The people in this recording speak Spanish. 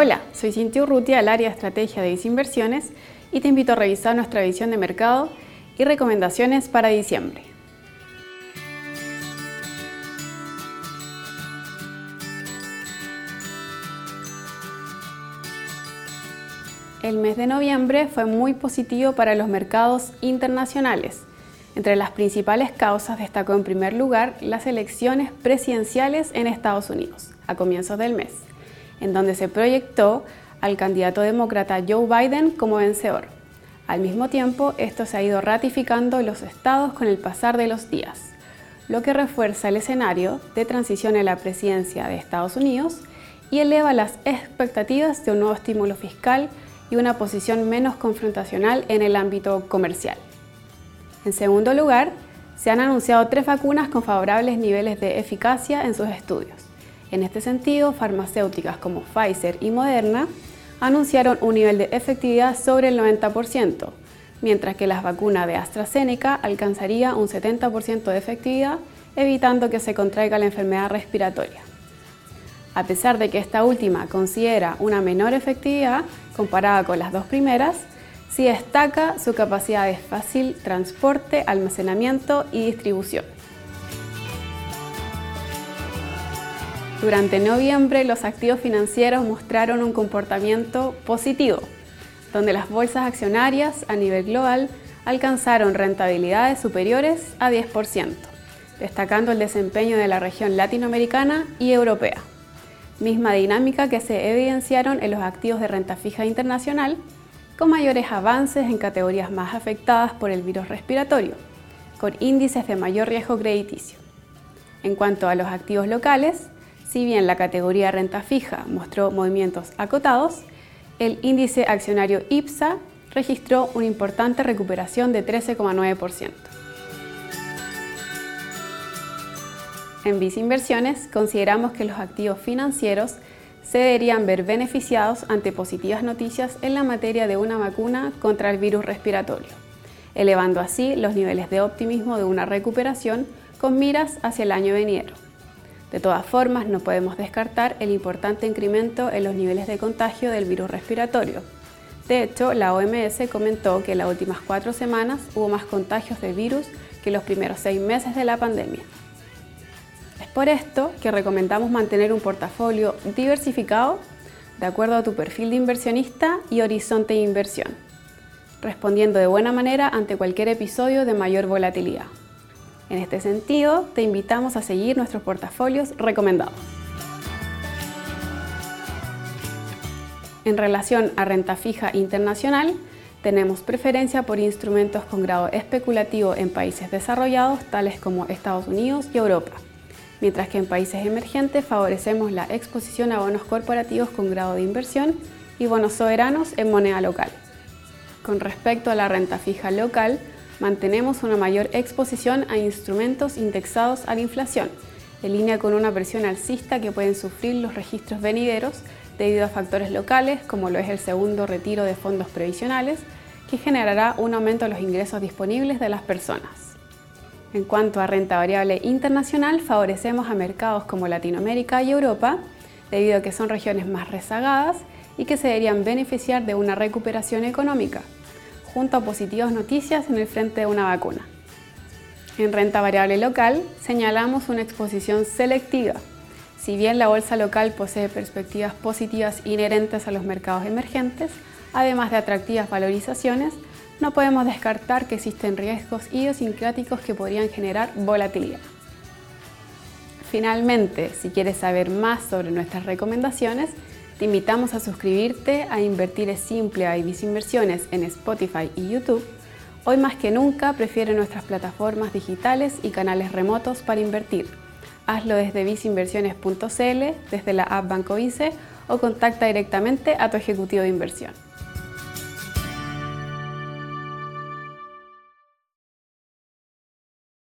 Hola, soy Cintia Urrutia del área estrategia de Disinversiones y te invito a revisar nuestra visión de mercado y recomendaciones para diciembre. El mes de noviembre fue muy positivo para los mercados internacionales. Entre las principales causas destacó en primer lugar las elecciones presidenciales en Estados Unidos a comienzos del mes en donde se proyectó al candidato demócrata Joe Biden como vencedor. Al mismo tiempo, esto se ha ido ratificando en los estados con el pasar de los días, lo que refuerza el escenario de transición en la presidencia de Estados Unidos y eleva las expectativas de un nuevo estímulo fiscal y una posición menos confrontacional en el ámbito comercial. En segundo lugar, se han anunciado tres vacunas con favorables niveles de eficacia en sus estudios. En este sentido, farmacéuticas como Pfizer y Moderna anunciaron un nivel de efectividad sobre el 90%, mientras que la vacuna de AstraZeneca alcanzaría un 70% de efectividad, evitando que se contraiga la enfermedad respiratoria. A pesar de que esta última considera una menor efectividad comparada con las dos primeras, sí destaca su capacidad de fácil transporte, almacenamiento y distribución. Durante noviembre los activos financieros mostraron un comportamiento positivo, donde las bolsas accionarias a nivel global alcanzaron rentabilidades superiores a 10%, destacando el desempeño de la región latinoamericana y europea. Misma dinámica que se evidenciaron en los activos de renta fija internacional, con mayores avances en categorías más afectadas por el virus respiratorio, con índices de mayor riesgo crediticio. En cuanto a los activos locales, si bien la categoría renta fija mostró movimientos acotados, el índice accionario IPSA registró una importante recuperación de 13,9%. En Visa Inversiones consideramos que los activos financieros se deberían ver beneficiados ante positivas noticias en la materia de una vacuna contra el virus respiratorio, elevando así los niveles de optimismo de una recuperación con miras hacia el año venidero. De todas formas, no podemos descartar el importante incremento en los niveles de contagio del virus respiratorio. De hecho, la OMS comentó que en las últimas cuatro semanas hubo más contagios de virus que los primeros seis meses de la pandemia. Es por esto que recomendamos mantener un portafolio diversificado de acuerdo a tu perfil de inversionista y horizonte de inversión, respondiendo de buena manera ante cualquier episodio de mayor volatilidad. En este sentido, te invitamos a seguir nuestros portafolios recomendados. En relación a renta fija internacional, tenemos preferencia por instrumentos con grado especulativo en países desarrollados tales como Estados Unidos y Europa, mientras que en países emergentes favorecemos la exposición a bonos corporativos con grado de inversión y bonos soberanos en moneda local. Con respecto a la renta fija local, mantenemos una mayor exposición a instrumentos indexados a la inflación, en línea con una presión alcista que pueden sufrir los registros venideros debido a factores locales como lo es el segundo retiro de fondos previsionales, que generará un aumento de los ingresos disponibles de las personas. En cuanto a renta variable internacional, favorecemos a mercados como Latinoamérica y Europa, debido a que son regiones más rezagadas y que se deberían beneficiar de una recuperación económica junto a positivas noticias en el frente de una vacuna. En renta variable local señalamos una exposición selectiva. Si bien la bolsa local posee perspectivas positivas inherentes a los mercados emergentes, además de atractivas valorizaciones, no podemos descartar que existen riesgos idiosincráticos que podrían generar volatilidad. Finalmente, si quieres saber más sobre nuestras recomendaciones, te invitamos a suscribirte a Invertir es Simple a Ibis Inversiones en Spotify y YouTube. Hoy más que nunca prefiere nuestras plataformas digitales y canales remotos para invertir. Hazlo desde visinversiones.cl, desde la app Banco Vice o contacta directamente a tu ejecutivo de inversión.